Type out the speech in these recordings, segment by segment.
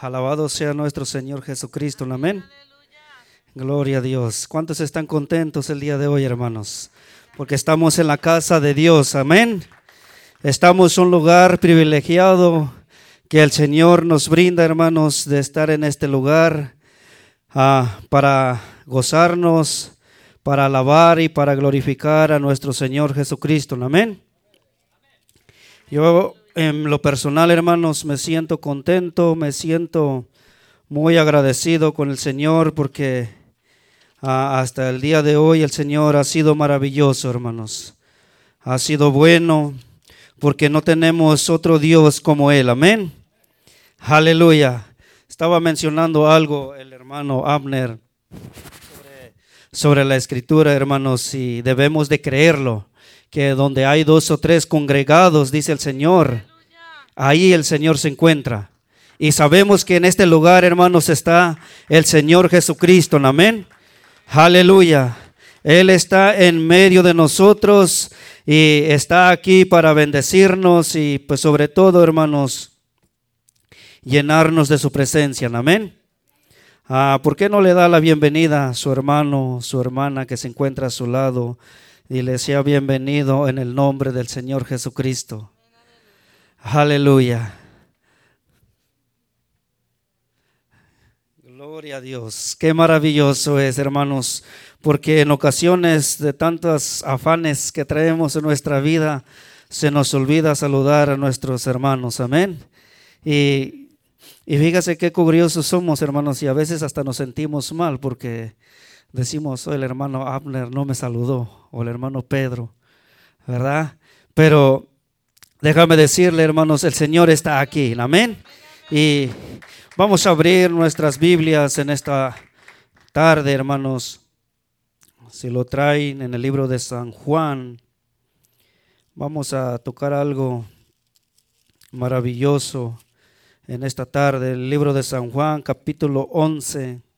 Alabado sea nuestro Señor Jesucristo. Amén. Gloria a Dios. ¿Cuántos están contentos el día de hoy, hermanos? Porque estamos en la casa de Dios. Amén. Estamos en un lugar privilegiado que el Señor nos brinda, hermanos, de estar en este lugar ah, para gozarnos, para alabar y para glorificar a nuestro Señor Jesucristo. Amén. Yo en lo personal, hermanos, me siento contento, me siento muy agradecido con el Señor porque ah, hasta el día de hoy el Señor ha sido maravilloso, hermanos. Ha sido bueno porque no tenemos otro Dios como Él. Amén. Aleluya. Estaba mencionando algo el hermano Abner sobre, sobre la escritura, hermanos, y debemos de creerlo que donde hay dos o tres congregados, dice el Señor, ahí el Señor se encuentra. Y sabemos que en este lugar, hermanos, está el Señor Jesucristo. Amén. Aleluya. Él está en medio de nosotros y está aquí para bendecirnos y pues sobre todo, hermanos, llenarnos de su presencia. Amén. Ah, ¿Por qué no le da la bienvenida a su hermano, su hermana que se encuentra a su lado? Y le sea bienvenido en el nombre del Señor Jesucristo. Aleluya. Gloria a Dios. Qué maravilloso es, hermanos, porque en ocasiones de tantos afanes que traemos en nuestra vida, se nos olvida saludar a nuestros hermanos. Amén. Y, y fíjese qué curiosos somos, hermanos, y a veces hasta nos sentimos mal porque decimos, oh, el hermano Abner no me saludó, o el hermano Pedro, ¿verdad? Pero déjame decirle, hermanos, el Señor está aquí, amén. Y vamos a abrir nuestras Biblias en esta tarde, hermanos. Si lo traen en el libro de San Juan, vamos a tocar algo maravilloso en esta tarde, el libro de San Juan, capítulo 11.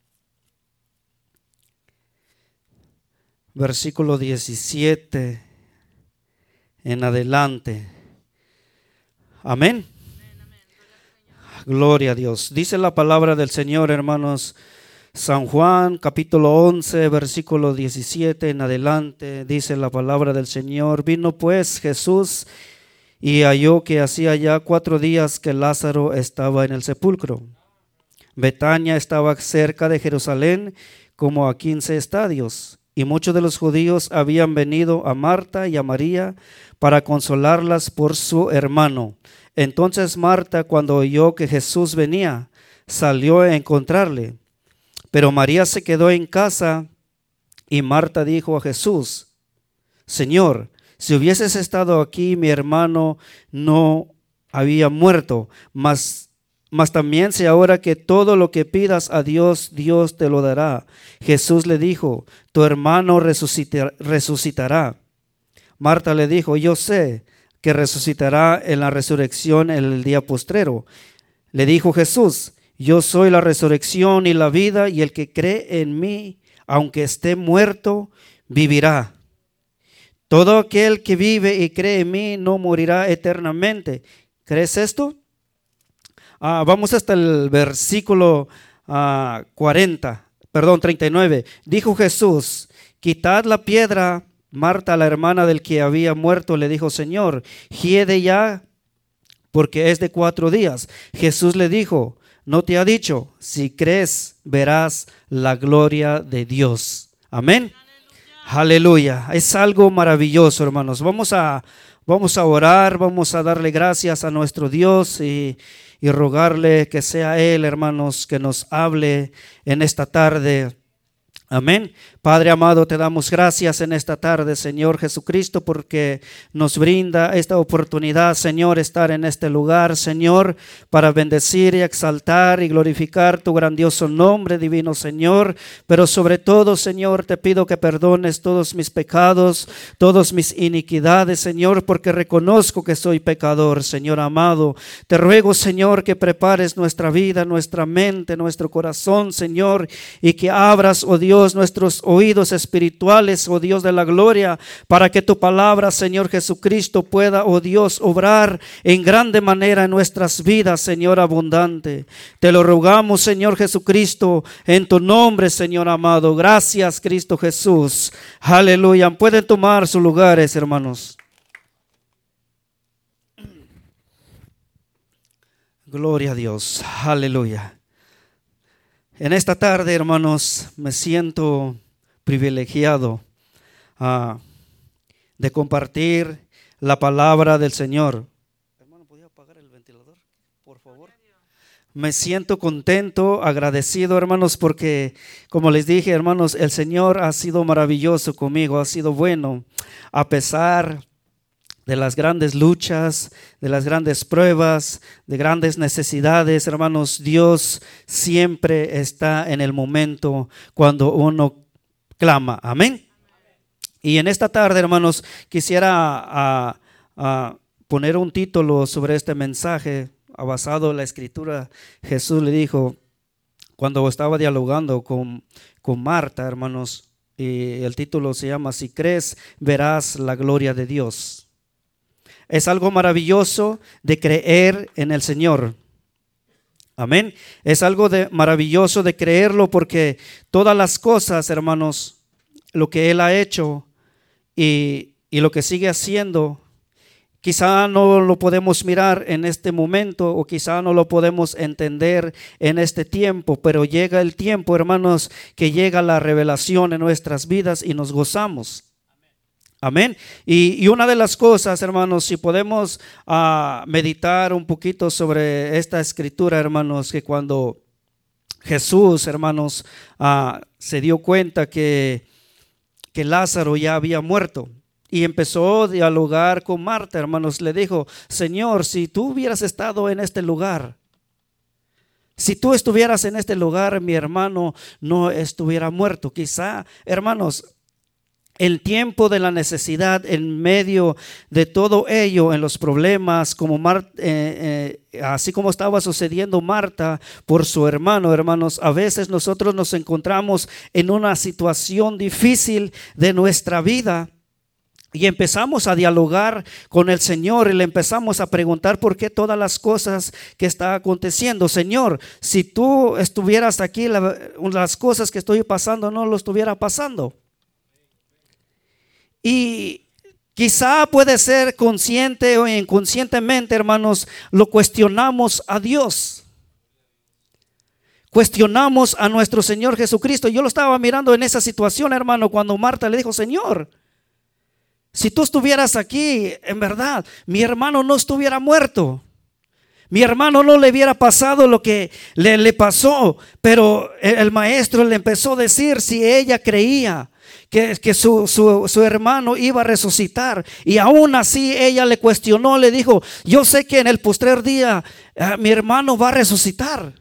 Versículo 17 en adelante. Amén. Gloria a Dios. Dice la palabra del Señor, hermanos. San Juan capítulo 11, versículo 17 en adelante, dice la palabra del Señor. Vino pues Jesús y halló que hacía ya cuatro días que Lázaro estaba en el sepulcro. Betania estaba cerca de Jerusalén como a quince estadios y muchos de los judíos habían venido a Marta y a María para consolarlas por su hermano. Entonces Marta, cuando oyó que Jesús venía, salió a encontrarle. Pero María se quedó en casa y Marta dijo a Jesús, Señor, si hubieses estado aquí, mi hermano no había muerto, mas mas también sé ahora que todo lo que pidas a Dios, Dios te lo dará. Jesús le dijo, tu hermano resucitará. Marta le dijo, yo sé que resucitará en la resurrección en el día postrero. Le dijo Jesús, yo soy la resurrección y la vida, y el que cree en mí, aunque esté muerto, vivirá. Todo aquel que vive y cree en mí no morirá eternamente. ¿Crees esto? Ah, vamos hasta el versículo 40, ah, perdón, 39. Dijo Jesús, quitad la piedra. Marta, la hermana del que había muerto, le dijo, Señor, hiede ya, porque es de cuatro días. Jesús le dijo, no te ha dicho, si crees, verás la gloria de Dios. Amén. Aleluya. Es algo maravilloso, hermanos. Vamos a, vamos a orar, vamos a darle gracias a nuestro Dios y y rogarle que sea Él, hermanos, que nos hable en esta tarde Amén. Padre amado, te damos gracias en esta tarde, Señor Jesucristo, porque nos brinda esta oportunidad, Señor, estar en este lugar, Señor, para bendecir y exaltar y glorificar tu grandioso nombre, divino Señor. Pero sobre todo, Señor, te pido que perdones todos mis pecados, todas mis iniquidades, Señor, porque reconozco que soy pecador, Señor amado. Te ruego, Señor, que prepares nuestra vida, nuestra mente, nuestro corazón, Señor, y que abras, oh Dios, nuestros oídos espirituales, oh Dios de la gloria, para que tu palabra, Señor Jesucristo, pueda, oh Dios, obrar en grande manera en nuestras vidas, Señor abundante. Te lo rogamos, Señor Jesucristo, en tu nombre, Señor amado. Gracias, Cristo Jesús. Aleluya. Pueden tomar sus lugares, hermanos. Gloria a Dios. Aleluya. En esta tarde, hermanos, me siento privilegiado ah, de compartir la palabra del Señor. Hermano, ¿podría apagar el ventilador, por favor? Me siento contento, agradecido, hermanos, porque, como les dije, hermanos, el Señor ha sido maravilloso conmigo, ha sido bueno, a pesar de las grandes luchas, de las grandes pruebas, de grandes necesidades, hermanos, Dios siempre está en el momento cuando uno clama. Amén. Y en esta tarde, hermanos, quisiera poner un título sobre este mensaje basado en la escritura. Jesús le dijo, cuando estaba dialogando con, con Marta, hermanos, y el título se llama Si crees, verás la gloria de Dios. Es algo maravilloso de creer en el Señor. Amén. Es algo de maravilloso de creerlo porque todas las cosas, hermanos, lo que Él ha hecho y, y lo que sigue haciendo, quizá no lo podemos mirar en este momento o quizá no lo podemos entender en este tiempo, pero llega el tiempo, hermanos, que llega la revelación en nuestras vidas y nos gozamos. Amén. Y, una de las cosas, hermanos, si podemos ah, meditar un poquito sobre esta escritura, hermanos, que cuando Jesús, hermanos, ah, se dio cuenta que, que Lázaro ya había muerto, y empezó a dialogar con Marta, hermanos. Le dijo, Señor, si tú hubieras estado en este lugar, si tú estuvieras en este lugar, mi hermano no estuviera muerto. Quizá, hermanos, el tiempo de la necesidad, en medio de todo ello, en los problemas, como eh, eh, así como estaba sucediendo Marta por su hermano, hermanos, a veces nosotros nos encontramos en una situación difícil de nuestra vida. Y empezamos a dialogar con el Señor y le empezamos a preguntar por qué todas las cosas que está aconteciendo. Señor, si tú estuvieras aquí, las cosas que estoy pasando no lo estuviera pasando. Y quizá puede ser consciente o inconscientemente, hermanos, lo cuestionamos a Dios. Cuestionamos a nuestro Señor Jesucristo. Yo lo estaba mirando en esa situación, hermano, cuando Marta le dijo, Señor, si tú estuvieras aquí, en verdad, mi hermano no estuviera muerto. Mi hermano no le hubiera pasado lo que le, le pasó, pero el maestro le empezó a decir si ella creía que, que su, su, hermano iba a resucitar. Y aún así ella le cuestionó, le dijo, yo sé que en el postrer día eh, mi hermano va a resucitar.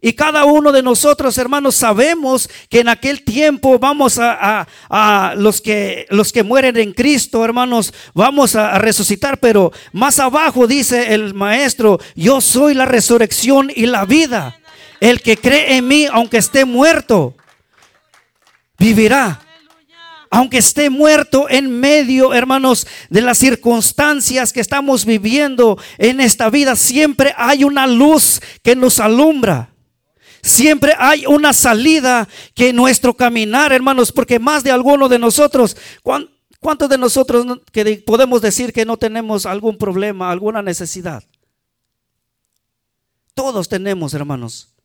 Y cada uno de nosotros, hermanos, sabemos que en aquel tiempo vamos a, a, los, que, los que mueren en Cristo, hermanos, vamos a, a, resucitar. Pero más abajo dice el maestro, yo soy la resurrección y la vida. El que cree en mí, aunque esté muerto, vivirá. Aunque esté muerto en medio, hermanos, de las circunstancias que estamos viviendo en esta vida, siempre hay una luz que nos alumbra. Siempre hay una salida que nuestro caminar, hermanos, porque más de alguno de nosotros, ¿cuántos de nosotros que podemos decir que no tenemos algún problema, alguna necesidad? Todos tenemos, hermanos.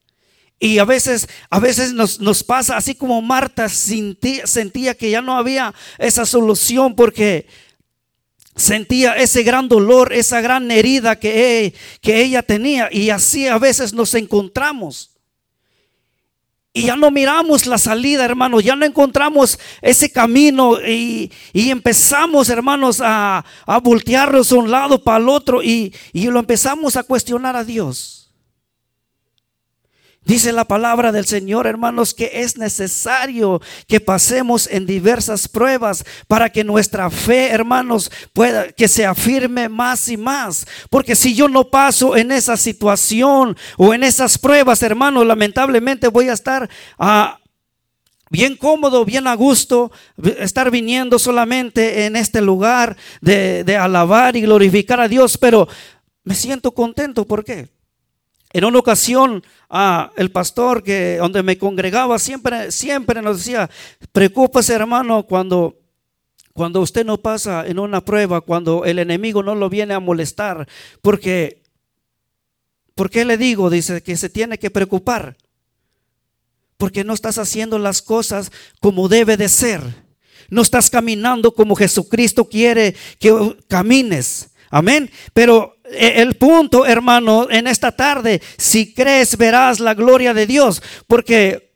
Y a veces, a veces nos, nos pasa así como Marta sentía, que ya no había esa solución porque sentía ese gran dolor, esa gran herida que, que ella tenía. Y así a veces nos encontramos. Y ya no miramos la salida, hermanos, ya no encontramos ese camino y, y empezamos, hermanos, a, a voltearnos de un lado para el otro y, y lo empezamos a cuestionar a Dios. Dice la palabra del Señor, hermanos, que es necesario que pasemos en diversas pruebas para que nuestra fe, hermanos, pueda que se afirme más y más. Porque si yo no paso en esa situación o en esas pruebas, hermanos, lamentablemente voy a estar a bien cómodo, bien a gusto, estar viniendo solamente en este lugar de, de alabar y glorificar a Dios, pero me siento contento. ¿Por qué? En una ocasión, ah, el pastor que donde me congregaba siempre, siempre nos decía, preocúpese hermano cuando, cuando usted no pasa en una prueba, cuando el enemigo no lo viene a molestar, porque, ¿por qué le digo? Dice que se tiene que preocupar, porque no estás haciendo las cosas como debe de ser. No estás caminando como Jesucristo quiere que camines. Amén. Pero el punto, hermano, en esta tarde, si crees, verás la gloria de Dios. Porque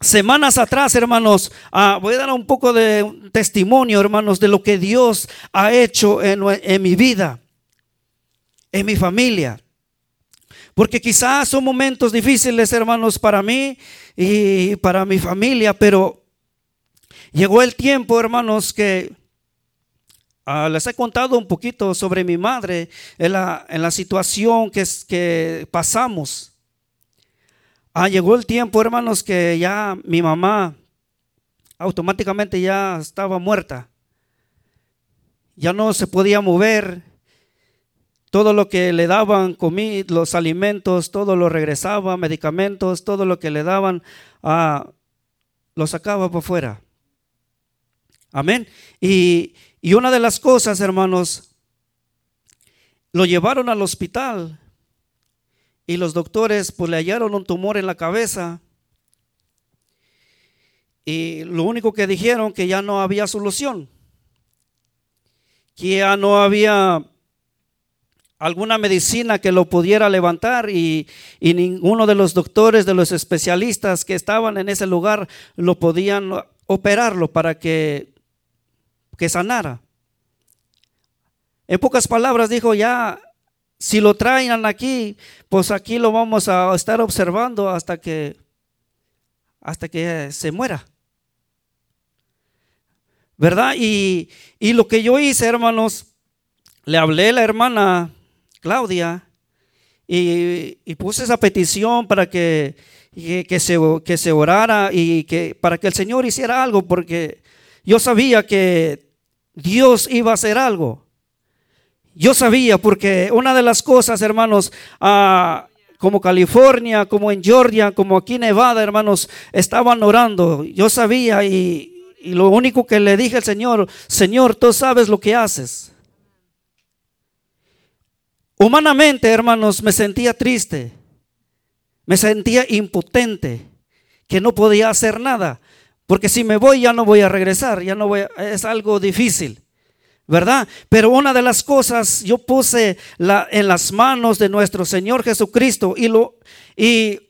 semanas atrás, hermanos, ah, voy a dar un poco de testimonio, hermanos, de lo que Dios ha hecho en, en mi vida, en mi familia. Porque quizás son momentos difíciles, hermanos, para mí y para mi familia, pero llegó el tiempo, hermanos, que Ah, les he contado un poquito sobre mi madre en la, en la situación que, que pasamos. Ah, llegó el tiempo, hermanos, que ya mi mamá automáticamente ya estaba muerta. Ya no se podía mover. Todo lo que le daban, comí, los alimentos, todo lo regresaba, medicamentos, todo lo que le daban, ah, lo sacaba por fuera. Amén. Y, y una de las cosas, hermanos, lo llevaron al hospital y los doctores pues le hallaron un tumor en la cabeza. Y lo único que dijeron que ya no había solución, que ya no había alguna medicina que lo pudiera levantar y, y, ninguno de los doctores, de los especialistas que estaban en ese lugar lo podían operarlo para que que sanara. En pocas palabras dijo, ya, si lo traen aquí, pues aquí lo vamos a estar observando hasta que, hasta que se muera. ¿Verdad? Y, lo que yo hice, hermanos, le hablé a la hermana Claudia y, puse esa petición para que, que, se, que se orara y que para que el Señor hiciera algo, porque yo sabía que Dios iba a hacer algo. Yo sabía porque una de las cosas, hermanos, ah, como California, como en Georgia, como aquí en Nevada, hermanos, estaban orando. Yo sabía y, y lo único que le dije al Señor, Señor, tú sabes lo que haces. Humanamente, hermanos, me sentía triste, me sentía impotente, que no podía hacer nada. Porque si me voy ya no voy a regresar, ya no voy es algo difícil. ¿Verdad? Pero una de las cosas yo puse la, en las manos de nuestro Señor Jesucristo y lo, y,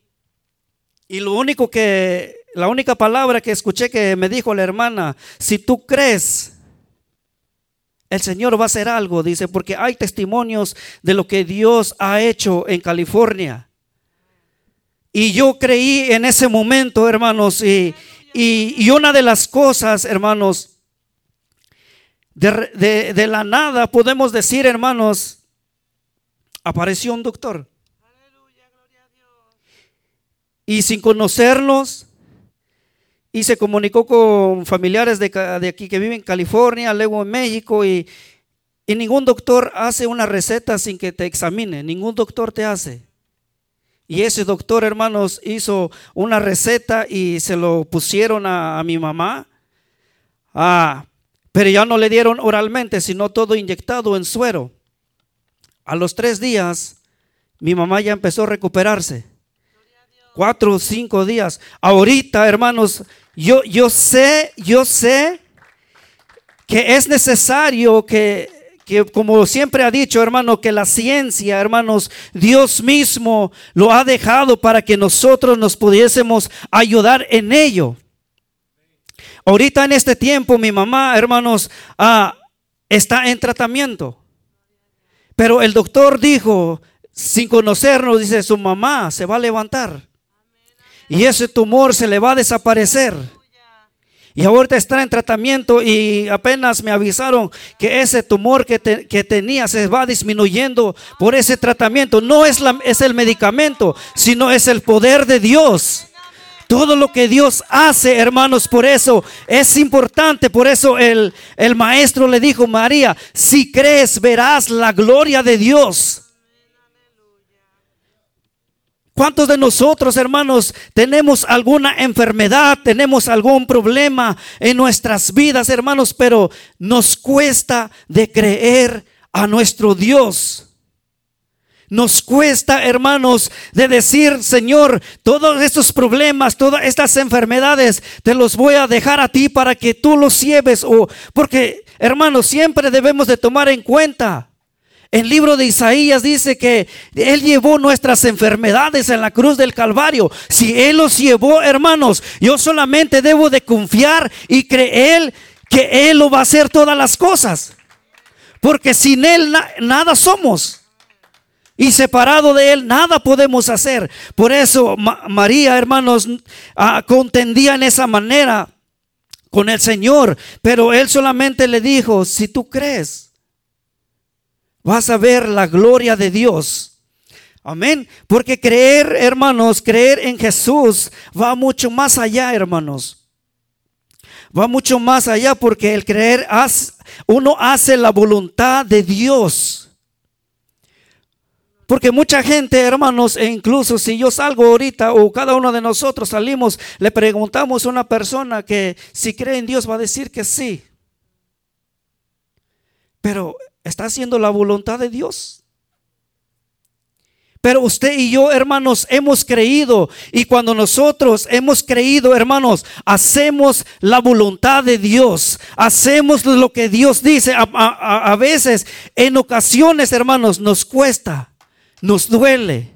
y lo único que, la única palabra que escuché que me dijo la hermana, si tú crees, el Señor va a hacer algo, dice, porque hay testimonios de lo que Dios ha hecho en California. Y yo creí en ese momento, hermanos, y, y, una de las cosas, hermanos, de, la nada podemos decir, hermanos, apareció un doctor. Y sin conocernos, y se comunicó con familiares de, de, aquí que viven en California, luego en México, y ningún doctor hace una receta sin que te examine, ningún doctor te hace. Y ese doctor, hermanos, hizo una receta y se lo pusieron a, mi mamá. Ah, pero ya no le dieron oralmente, sino todo inyectado en suero. A los tres días, mi mamá ya empezó a recuperarse. Cuatro o cinco días. Ahorita, hermanos, yo, yo sé, yo sé que es necesario que que como siempre ha dicho, hermano, que la ciencia, hermanos, Dios mismo lo ha dejado para que nosotros nos pudiésemos ayudar en ello. Ahorita en este tiempo mi mamá, hermanos, ah, está en tratamiento. Pero el doctor dijo, sin conocernos, dice, su mamá se va a levantar. Y ese tumor se le va a desaparecer. Y ahorita está en tratamiento y apenas me avisaron que ese tumor que, tenía se va disminuyendo por ese tratamiento. No es, la, es el medicamento, sino es el poder de Dios. Todo lo que Dios hace, hermanos, por eso es importante. Por eso el, el maestro le dijo, María, si crees, verás la gloria de Dios. ¿Cuántos de nosotros, hermanos, tenemos alguna enfermedad, tenemos algún problema en nuestras vidas, hermanos, pero nos cuesta de creer a nuestro Dios? Nos cuesta, hermanos, de decir, Señor, todos estos problemas, todas estas enfermedades, te los voy a dejar a ti para que tú los lleves. O, porque, hermanos, siempre debemos de tomar en cuenta el libro de Isaías dice que Él llevó nuestras enfermedades en la cruz del Calvario. Si Él los llevó, hermanos, yo solamente debo de confiar y creer que Él lo va a hacer todas las cosas. Porque sin Él nada somos. Y separado de Él nada podemos hacer. Por eso María, hermanos, ah, contendía en esa manera con el Señor. Pero Él solamente le dijo, si tú crees vas a ver la gloria de Dios. Amén. Porque creer, hermanos, creer en Jesús va mucho más allá, hermanos. Va mucho más allá porque el creer, uno hace la voluntad de Dios. Porque mucha gente, hermanos, e incluso si yo salgo ahorita o cada uno de nosotros salimos, le preguntamos a una persona que si cree en Dios va a decir que sí. Pero ¿Está haciendo la voluntad de Dios? Pero usted y yo, hermanos, hemos creído. Y cuando nosotros hemos creído, hermanos, hacemos la voluntad de Dios. Hacemos lo que Dios dice. A, veces, en ocasiones, hermanos, nos cuesta, nos duele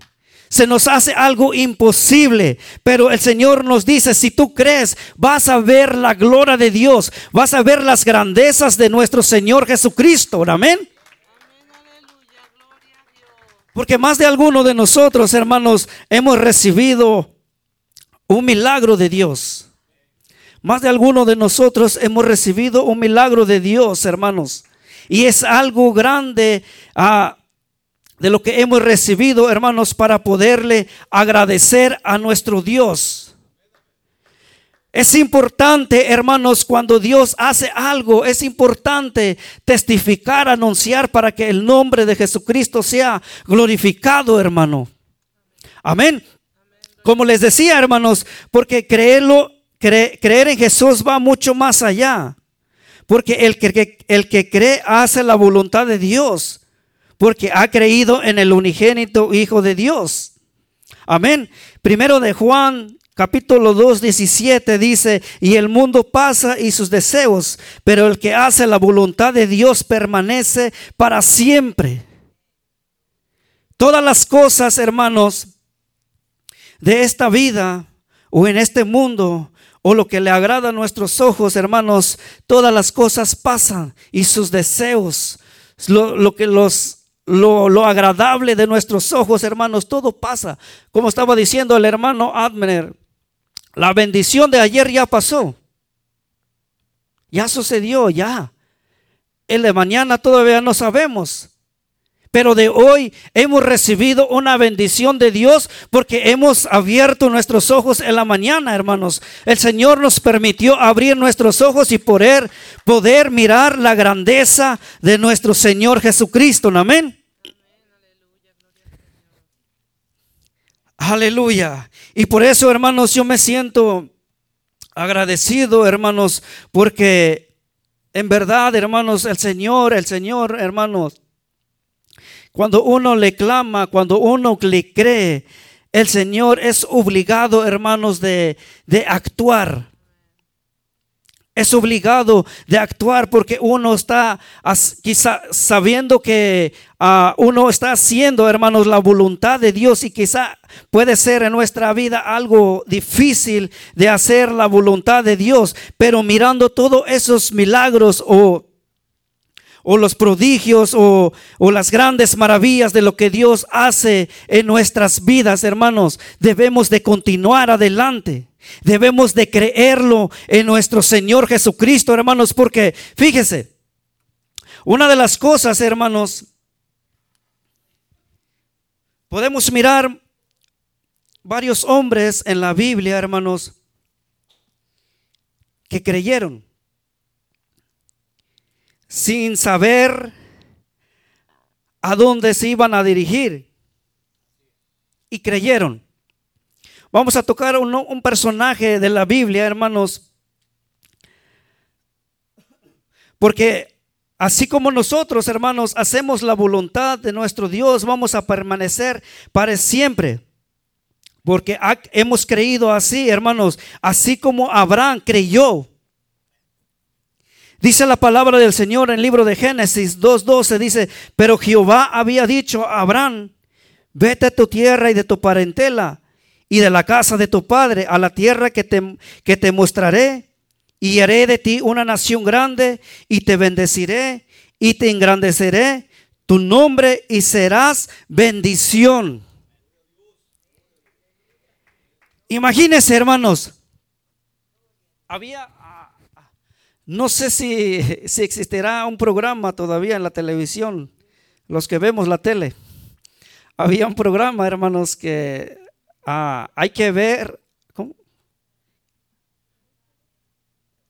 se nos hace algo imposible. Pero el Señor nos dice, si tú crees, vas a ver la gloria de Dios, vas a ver las grandezas de nuestro Señor Jesucristo. Amén. Porque más de alguno de nosotros, hermanos, hemos recibido un milagro de Dios. Más de alguno de nosotros hemos recibido un milagro de Dios, hermanos. Y es algo grande a de lo que hemos recibido, hermanos, para poderle agradecer a nuestro Dios. Es importante, hermanos, cuando Dios hace algo, es importante testificar, anunciar para que el nombre de Jesucristo sea glorificado, hermano. Amén. Como les decía, hermanos, porque creerlo, creer en Jesús va mucho más allá. Porque el que, el que cree hace la voluntad de Dios porque ha creído en el unigénito Hijo de Dios. Amén. Primero de Juan capítulo 2, 17 dice, y el mundo pasa y sus deseos, pero el que hace la voluntad de Dios permanece para siempre. Todas las cosas, hermanos, de esta vida o en este mundo o lo que le agrada a nuestros ojos, hermanos, todas las cosas pasan y sus deseos, lo, lo que los lo, agradable de nuestros ojos, hermanos, todo pasa. Como estaba diciendo el hermano Admer, la bendición de ayer ya pasó. Ya sucedió, ya. El de mañana todavía no sabemos. Pero de hoy hemos recibido una bendición de Dios porque hemos abierto nuestros ojos en la mañana, hermanos. El Señor nos permitió abrir nuestros ojos y poder, poder mirar la grandeza de nuestro Señor Jesucristo. Amén. Aleluya. Y por eso, hermanos, yo me siento agradecido, hermanos, porque en verdad, hermanos, el Señor, el Señor, hermanos, cuando uno le clama, cuando uno le cree, el Señor es obligado, hermanos, de, de actuar es obligado de actuar porque uno está quizá sabiendo que ah, uno está haciendo, hermanos, la voluntad de Dios y quizá puede ser en nuestra vida algo difícil de hacer la voluntad de Dios, pero mirando todos esos milagros o o los prodigios o, o, las grandes maravillas de lo que Dios hace en nuestras vidas, hermanos, debemos de continuar adelante. Debemos de creerlo en nuestro Señor Jesucristo, hermanos, porque fíjese, una de las cosas, hermanos, podemos mirar varios hombres en la Biblia, hermanos, que creyeron sin saber a dónde se iban a dirigir. Y creyeron. Vamos a tocar un, un personaje de la Biblia, hermanos. Porque así como nosotros, hermanos, hacemos la voluntad de nuestro Dios, vamos a permanecer para siempre. Porque hemos creído así, hermanos, así como Abraham creyó. Dice la palabra del Señor en el libro de Génesis 2.12, dice, pero Jehová había dicho a Abraham, vete a tu tierra y de tu parentela y de la casa de tu padre a la tierra que te, que te mostraré y haré de ti una nación grande y te bendeciré y te engrandeceré tu nombre y serás bendición. Imagínense, hermanos, había no sé si, si existirá un programa todavía en la televisión, los que vemos la tele. Había un programa, hermanos, que ah, hay que ver.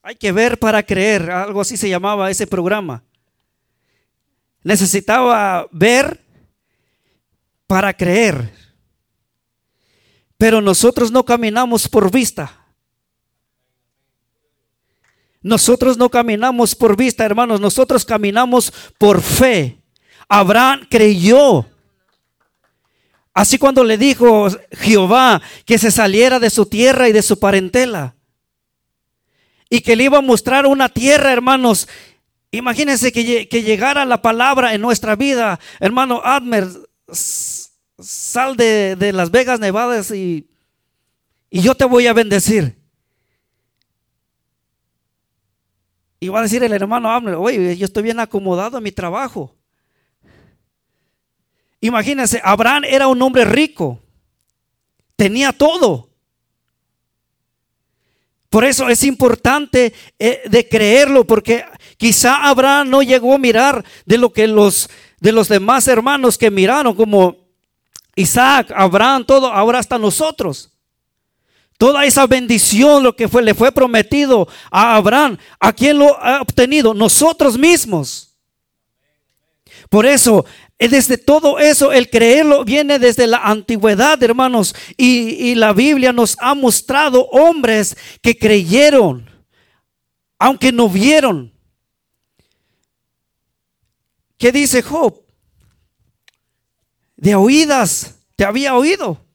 Hay que ver para creer, algo así se llamaba ese programa. Necesitaba ver para creer. Pero nosotros no caminamos por vista. Nosotros no caminamos por vista, hermanos, nosotros caminamos por fe. Abraham creyó. Así cuando le dijo Jehová que se saliera de su tierra y de su parentela. Y que le iba a mostrar una tierra, hermanos. Imagínense que, llegara la palabra en nuestra vida. Hermano Admer, sal de, Las Vegas, Nevadas y, y yo te voy a bendecir. Y va a decir el hermano Abner, oye, yo estoy bien acomodado en mi trabajo. Imagínense, Abraham era un hombre rico. Tenía todo. Por eso es importante eh, de creerlo, porque quizá Abraham no llegó a mirar de lo que los, de los demás hermanos que miraron, como Isaac, Abraham, todo, ahora hasta nosotros. Toda esa bendición, lo que fue, le fue prometido a Abraham, ¿a quién lo ha obtenido? Nosotros mismos. Por eso, desde todo eso, el creerlo viene desde la antigüedad, hermanos. Y, y la Biblia nos ha mostrado hombres que creyeron, aunque no vieron. ¿Qué dice Job? De oídas, te había oído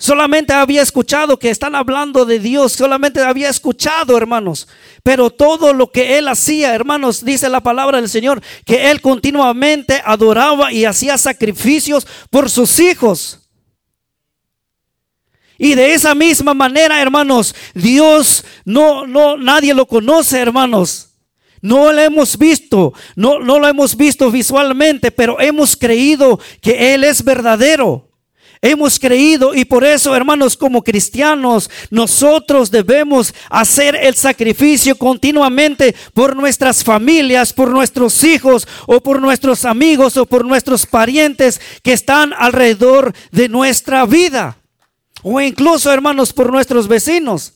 Solamente había escuchado que están hablando de Dios, solamente había escuchado, hermanos. Pero todo lo que él hacía, hermanos, dice la palabra del Señor, que él continuamente adoraba y hacía sacrificios por sus hijos. Y de esa misma manera, hermanos, Dios no, no, nadie lo conoce, hermanos. No lo hemos visto, no, no lo hemos visto visualmente, pero hemos creído que Él es verdadero. Hemos creído y por eso, hermanos, como cristianos, nosotros debemos hacer el sacrificio continuamente por nuestras familias, por nuestros hijos o por nuestros amigos o por nuestros parientes que están alrededor de nuestra vida. O incluso, hermanos, por nuestros vecinos.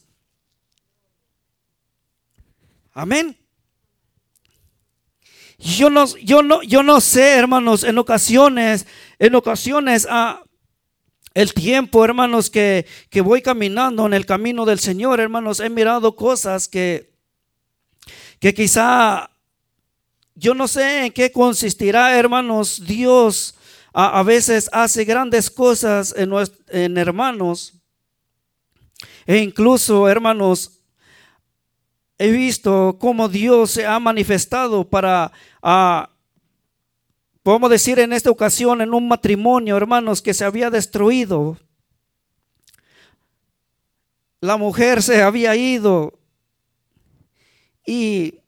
Amén. Yo no, yo no, yo no sé, hermanos, en ocasiones, en ocasiones, ah, el tiempo, hermanos, que, voy caminando en el camino del Señor, hermanos, he mirado cosas que, que quizá yo no sé en qué consistirá, hermanos. Dios a, veces hace grandes cosas en, en hermanos. E incluso, hermanos, he visto cómo Dios se ha manifestado para Podemos decir en esta ocasión, en un matrimonio, hermanos, que se había destruido. La mujer se había ido y,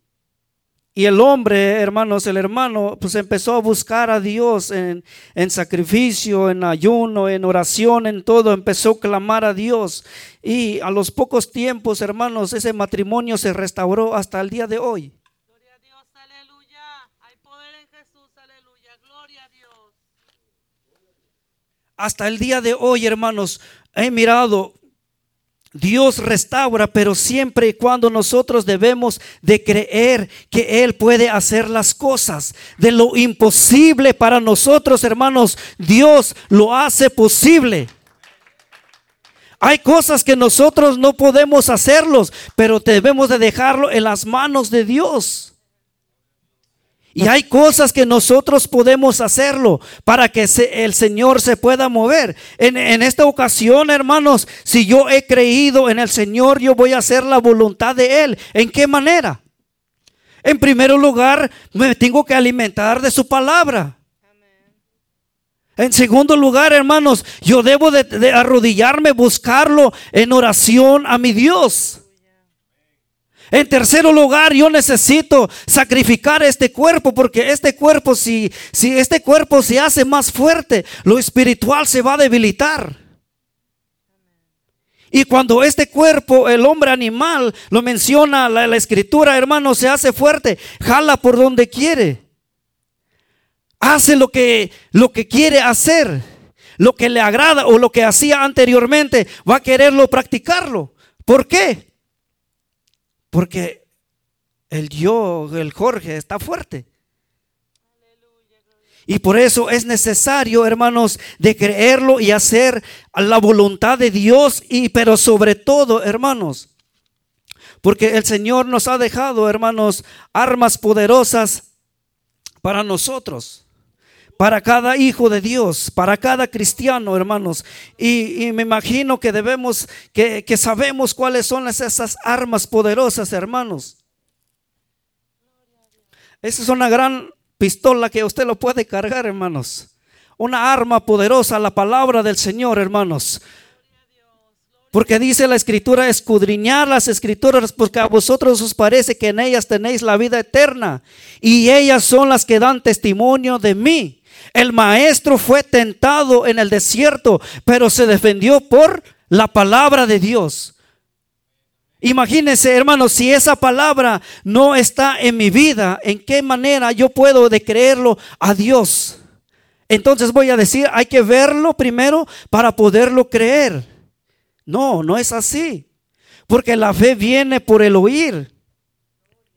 y el hombre, hermanos, el hermano, pues empezó a buscar a Dios en, en sacrificio, en ayuno, en oración, en todo. Empezó a clamar a Dios. Y a los pocos tiempos, hermanos, ese matrimonio se restauró hasta el día de hoy. Hasta el día de hoy, hermanos, he mirado Dios restaura, pero siempre y cuando nosotros debemos de creer que Él puede hacer las cosas. De lo imposible para nosotros, hermanos, Dios lo hace posible. Hay cosas que nosotros no podemos hacerlos, pero debemos de dejarlo en las manos de Dios. Y hay cosas que nosotros podemos hacerlo para que el Señor se pueda mover. En, esta ocasión, hermanos, si yo he creído en el Señor, yo voy a hacer la voluntad de Él. ¿En qué manera? En primer lugar, me tengo que alimentar de su palabra. En segundo lugar, hermanos, yo debo de, de arrodillarme, buscarlo en oración a mi Dios. En tercer lugar, yo necesito sacrificar este cuerpo porque este cuerpo, si, si este cuerpo se hace más fuerte, lo espiritual se va a debilitar. Y cuando este cuerpo, el hombre animal, lo menciona la, la escritura, hermano, se hace fuerte, jala por donde quiere. Hace lo que, lo que quiere hacer, lo que le agrada o lo que hacía anteriormente, va a quererlo practicarlo. ¿Por qué? Porque el yo, el Jorge, está fuerte. Y por eso es necesario, hermanos, de creerlo y hacer la voluntad de Dios y pero sobre todo, hermanos, porque el Señor nos ha dejado, hermanos, armas poderosas para nosotros para cada hijo de Dios, para cada cristiano, hermanos. Y, me imagino que debemos, que, que sabemos cuáles son esas armas poderosas, hermanos. Esa es una gran pistola que usted lo puede cargar, hermanos. Una arma poderosa, la palabra del Señor, hermanos. Porque dice la escritura, escudriñar las escrituras, porque a vosotros os parece que en ellas tenéis la vida eterna. Y ellas son las que dan testimonio de mí. El maestro fue tentado en el desierto, pero se defendió por la palabra de Dios. Imagínense, hermanos, si esa palabra no está en mi vida, ¿en qué manera yo puedo creerlo a Dios? Entonces voy a decir, hay que verlo primero para poderlo creer. No, no es así. Porque la fe viene por el oír.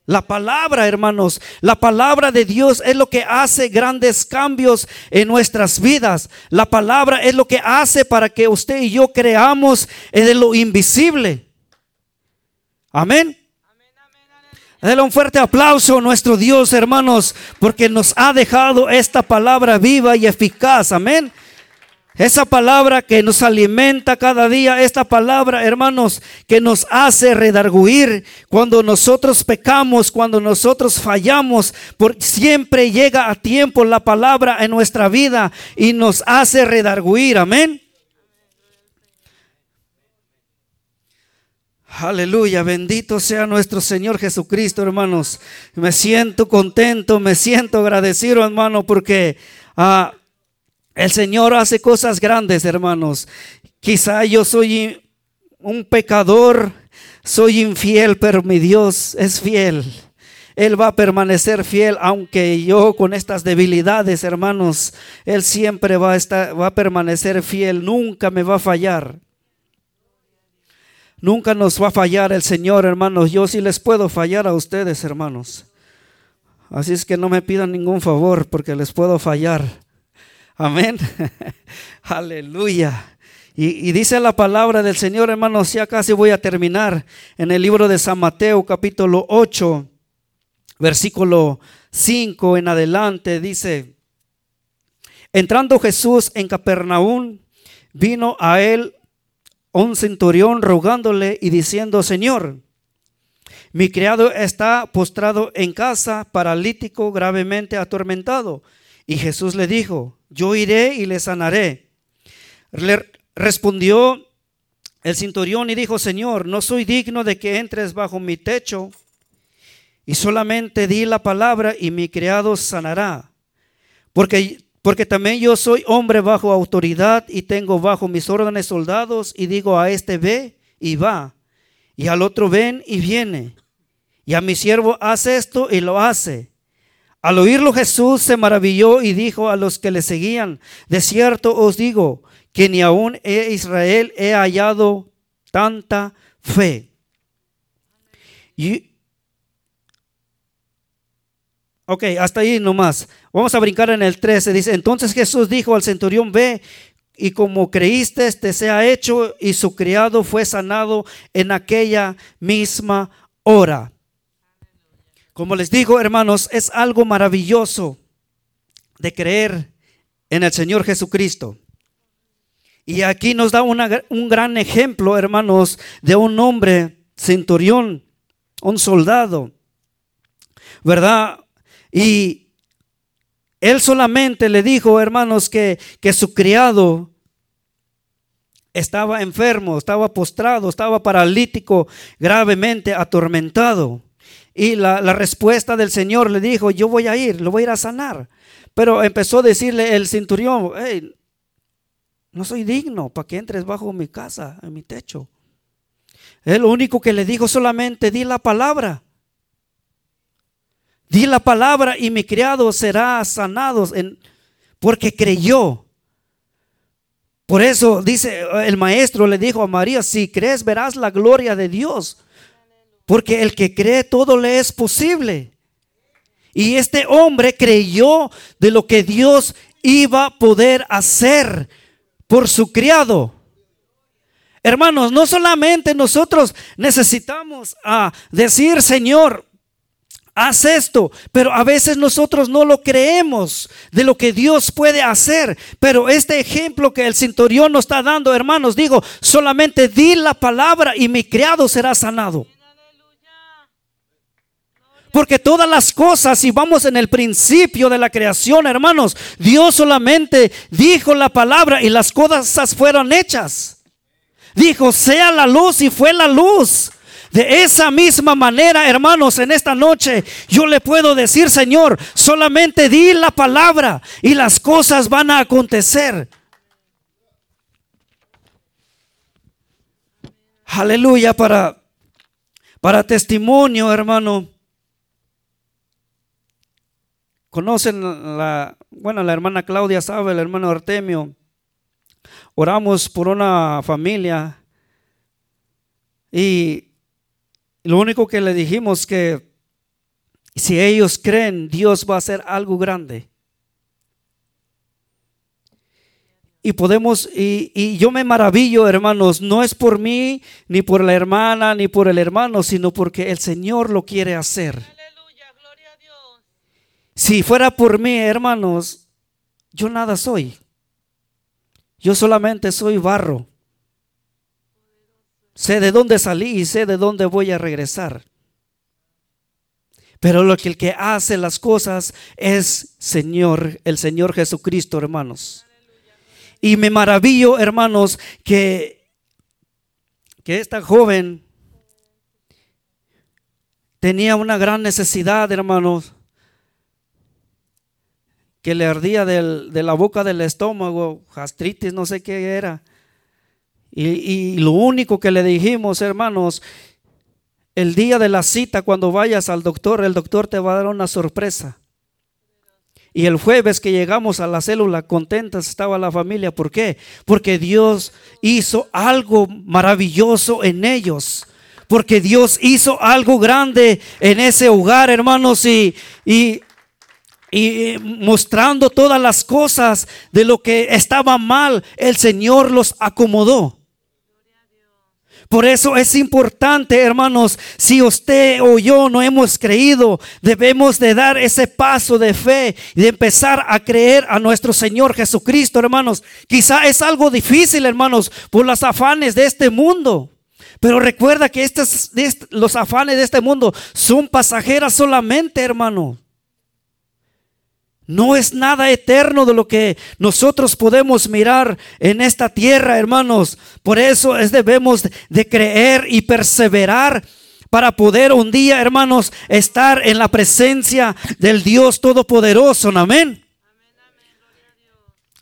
La palabra, hermanos, la palabra de Dios es lo que hace grandes cambios en nuestras vidas. La palabra es lo que hace para que usted y yo creamos en lo invisible. Amén. Dale un fuerte aplauso a nuestro Dios, hermanos, porque nos ha dejado esta palabra viva y eficaz. Amén. Esa palabra que nos alimenta cada día, esta palabra, hermanos, que nos hace redarguir cuando nosotros pecamos, cuando nosotros fallamos, porque siempre llega a tiempo la palabra en nuestra vida y nos hace redarguir. Amén. Aleluya, bendito sea nuestro Señor Jesucristo, hermanos. Me siento contento, me siento agradecido, hermano, porque ah, el Señor hace cosas grandes, hermanos. Quizá yo soy un pecador, soy infiel, pero mi Dios es fiel. Él va a permanecer fiel, aunque yo con estas debilidades, hermanos, Él siempre va a, estar, va a permanecer fiel, nunca me va a fallar. Nunca nos va a fallar el Señor, hermanos. Yo sí les puedo fallar a ustedes, hermanos. Así es que no me pidan ningún favor porque les puedo fallar. Amén. Aleluya. Y, dice la palabra del Señor, hermanos, ya casi voy a terminar en el libro de San Mateo, capítulo 8, versículo 5 en adelante, dice, entrando Jesús en Capernaum, vino a él un centurión rogándole y diciendo, Señor, mi criado está postrado en casa, paralítico, gravemente atormentado. Y Jesús le dijo, yo iré y le sanaré. Le respondió el cinturón y dijo, Señor, no soy digno de que entres bajo mi techo, y solamente di la palabra y mi criado sanará. Porque, porque también yo soy hombre bajo autoridad y tengo bajo mis órdenes soldados y digo a este ve y va, y al otro ven y viene, y a mi siervo hace esto y lo hace. Al oírlo Jesús se maravilló y dijo a los que le seguían, de cierto os digo, que ni aún en Israel he hallado tanta fe. Y, ok, hasta ahí nomás. Vamos a brincar en el 13. Dice, entonces Jesús dijo al centurión, ve y como creíste, te sea hecho, y su criado fue sanado en aquella misma hora. Como les digo, hermanos, es algo maravilloso de creer en el Señor Jesucristo. Y aquí nos da un gran ejemplo, hermanos, de un hombre centurión, un soldado, ¿verdad? Y él solamente le dijo, hermanos, que, que su criado estaba enfermo, estaba postrado, estaba paralítico, gravemente atormentado. Y la, respuesta del Señor le dijo, yo voy a ir, lo voy a ir a sanar. Pero empezó a decirle el cinturión, no soy digno para que entres bajo mi casa, en mi techo. Él lo único que le dijo solamente, di la palabra. Di la palabra y mi criado será sanado en, porque creyó. Por eso dice el maestro le dijo a María, si crees verás la gloria de Dios. Porque el que cree todo le es posible. Y este hombre creyó de lo que Dios iba a poder hacer por su criado. Hermanos, no solamente nosotros necesitamos a decir, Señor, haz esto, pero a veces nosotros no lo creemos de lo que Dios puede hacer. Pero este ejemplo que el cinturón nos está dando, hermanos, digo, solamente di la palabra y mi criado será sanado. Porque todas las cosas, si vamos en el principio de la creación, hermanos, Dios solamente dijo la palabra y las cosas fueron hechas. Dijo, sea la luz y fue la luz. De esa misma manera, hermanos, en esta noche yo le puedo decir, Señor, solamente di la palabra y las cosas van a acontecer. Aleluya para para testimonio, hermano. Conocen la, bueno, la hermana Claudia sabe, el hermano Artemio. Oramos por una familia y lo único que le dijimos que si ellos creen, Dios va a hacer algo grande. Y podemos, y, y, yo me maravillo, hermanos, no es por mí, ni por la hermana, ni por el hermano, sino porque el Señor lo quiere hacer. Aleluya, gloria a Dios. Si fuera por mí, hermanos, yo nada soy. Yo solamente soy barro. Sé de dónde salí y sé de dónde voy a regresar. Pero lo que el que hace las cosas es Señor, el Señor Jesucristo, hermanos. Y me maravillo, hermanos, que, que esta joven tenía una gran necesidad, hermanos, que le ardía de la boca del estómago, gastritis, no sé qué era. Y, lo único que le dijimos, hermanos, el día de la cita, cuando vayas al doctor, el doctor te va a dar una sorpresa. Y el jueves que llegamos a la célula, contentas estaba la familia. ¿Por qué? Porque Dios hizo algo maravilloso en ellos. Porque Dios hizo algo grande en ese hogar, hermanos. Y, y, y mostrando todas las cosas de lo que estaba mal, el Señor los acomodó. Por eso es importante, hermanos, si usted o yo no hemos creído, debemos de dar ese paso de fe y de empezar a creer a nuestro Señor Jesucristo, hermanos. Quizá es algo difícil, hermanos, por los afanes de este mundo. Pero recuerda que estos, los afanes de este mundo son pasajeras solamente, hermano. No es nada eterno de lo que nosotros podemos mirar en esta tierra, hermanos. Por eso es debemos de creer y perseverar para poder un día, hermanos, estar en la presencia del Dios Todopoderoso. Amén.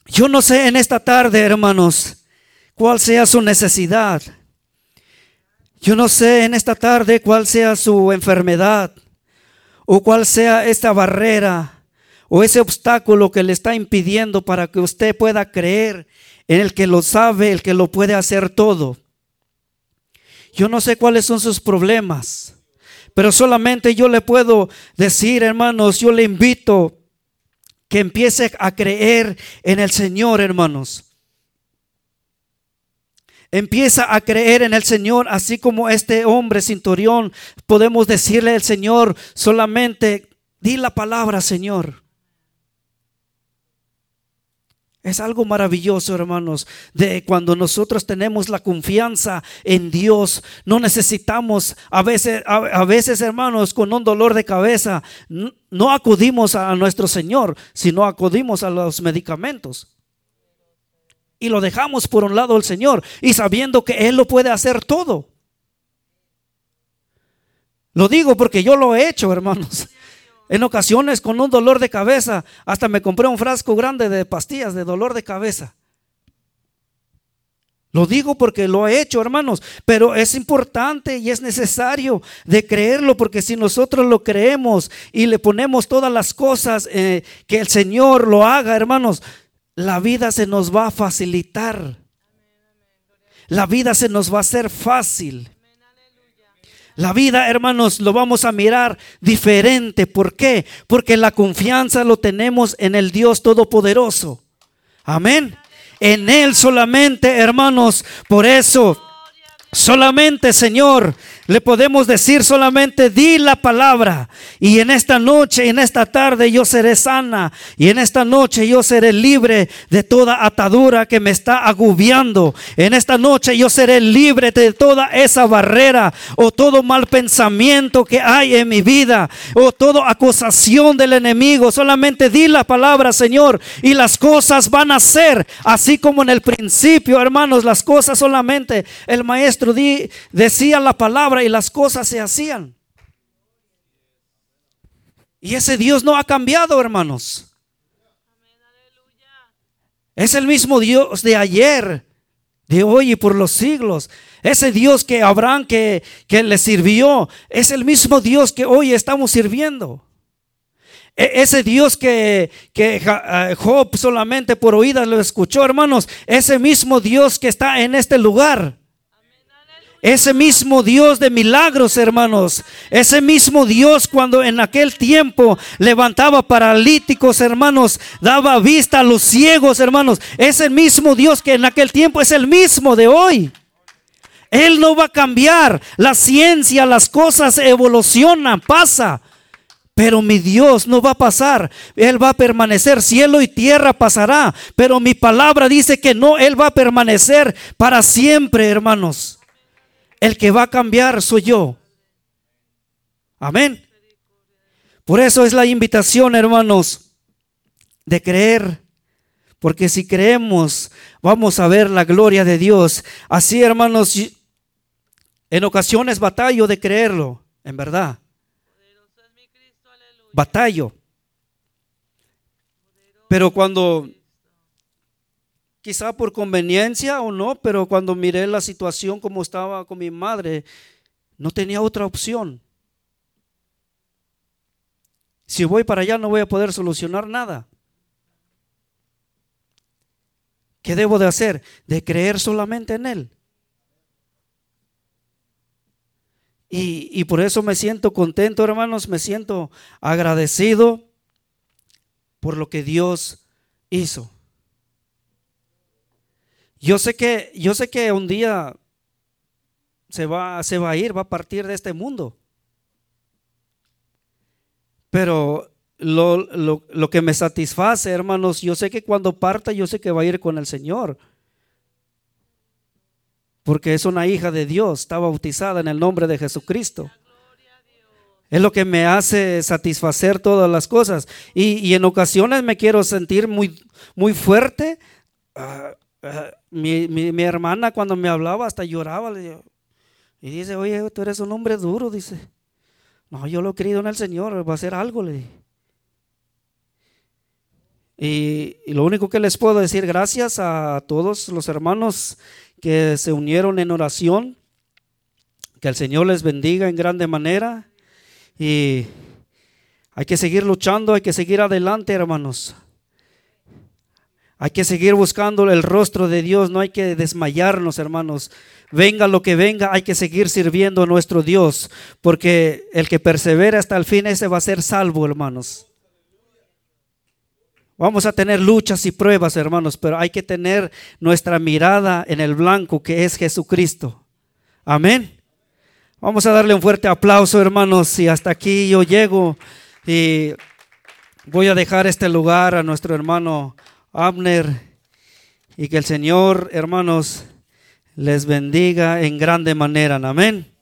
Yo no sé en esta tarde, hermanos, cuál sea su necesidad. Yo no sé en esta tarde cuál sea su enfermedad o cuál sea esta barrera o ese obstáculo que le está impidiendo para que usted pueda creer en el que lo sabe, el que lo puede hacer todo. Yo no sé cuáles son sus problemas, pero solamente yo le puedo decir, hermanos, yo le invito que empiece a creer en el Señor, hermanos. Empieza a creer en el Señor, así como este hombre cinturón, podemos decirle al Señor solamente, di la palabra, Señor. Es algo maravilloso, hermanos, de cuando nosotros tenemos la confianza en Dios. No necesitamos, a veces, a, veces, hermanos, con un dolor de cabeza, no, acudimos a nuestro Señor, sino acudimos a los medicamentos. Y lo dejamos por un lado al Señor y sabiendo que Él lo puede hacer todo. Lo digo porque yo lo he hecho, hermanos. En ocasiones con un dolor de cabeza, hasta me compré un frasco grande de pastillas de dolor de cabeza. Lo digo porque lo he hecho, hermanos, pero es importante y es necesario de creerlo, porque si nosotros lo creemos y le ponemos todas las cosas eh, que el Señor lo haga, hermanos, la vida se nos va a facilitar. La vida se nos va a hacer fácil. La vida, hermanos, lo vamos a mirar diferente. ¿Por qué? Porque la confianza lo tenemos en el Dios Todopoderoso. Amén. En Él solamente, hermanos. Por eso, solamente, Señor, le podemos decir solamente, di la palabra. Y en esta noche, en esta tarde yo seré sana. Y en esta noche yo seré libre de toda atadura que me está agobiando. En esta noche yo seré libre de toda esa barrera o todo mal pensamiento que hay en mi vida o toda acusación del enemigo. Solamente di la palabra, Señor. Y las cosas van a ser así como en el principio, hermanos. Las cosas solamente el maestro di, decía la palabra y las cosas se hacían. Y ese Dios no ha cambiado, hermanos. Es el mismo Dios de ayer, de hoy y por los siglos. Ese Dios que Abraham que, que le sirvió, es el mismo Dios que hoy estamos sirviendo. E, ese Dios que, que eh, Job solamente por oídas lo escuchó, hermanos, ese mismo Dios que está en este lugar. Ese mismo Dios de milagros, hermanos. Ese mismo Dios cuando en aquel tiempo levantaba paralíticos, hermanos. Daba vista a los ciegos, hermanos. Ese mismo Dios que en aquel tiempo es el mismo de hoy. Él no va a cambiar. La ciencia, las cosas evolucionan, pasa. Pero mi Dios no va a pasar. Él va a permanecer. Cielo y tierra pasará. Pero mi palabra dice que no, Él va a permanecer para siempre, hermanos. El que va a cambiar soy yo. Amén. Por eso es la invitación, hermanos, de creer. Porque si creemos, vamos a ver la gloria de Dios. Así, hermanos, en ocasiones batallo de creerlo, en verdad. Batallo. Pero cuando quizá por conveniencia o no, pero cuando miré la situación como estaba con mi madre, no tenía otra opción. Si voy para allá no voy a poder solucionar nada. ¿Qué debo de hacer? De creer solamente en Él. Y, y, por eso me siento contento, hermanos, me siento agradecido por lo que Dios hizo. Yo sé que, yo sé que un día se va, se va a ir, va a partir de este mundo. Pero lo, lo, que me satisface, hermanos, yo sé que cuando parta, yo sé que va a ir con el Señor. Porque es una hija de Dios, está bautizada en el nombre de Jesucristo. Es lo que me hace satisfacer todas las cosas. Y, en ocasiones me quiero sentir muy, muy fuerte. Ah, ah, mi, hermana cuando me hablaba hasta lloraba. y dice, oye, tú eres un hombre duro, dice. No, yo lo he querido en el Señor, va a hacer algo, y, lo único que les puedo decir, gracias a todos los hermanos que se unieron en oración, que el Señor les bendiga en grande manera. Y hay que seguir luchando, hay que seguir adelante, hermanos. Hay que seguir buscando el rostro de Dios, no hay que desmayarnos, hermanos. Venga lo que venga, hay que seguir sirviendo a nuestro Dios, porque el que persevera hasta el fin, ese va a ser salvo, hermanos. Vamos a tener luchas y pruebas, hermanos, pero hay que tener nuestra mirada en el blanco que es Jesucristo. Amén. Vamos a darle un fuerte aplauso, hermanos, y hasta aquí yo llego y voy a dejar este lugar a nuestro hermano Abner y que el Señor, hermanos, les bendiga en grande manera. Amén.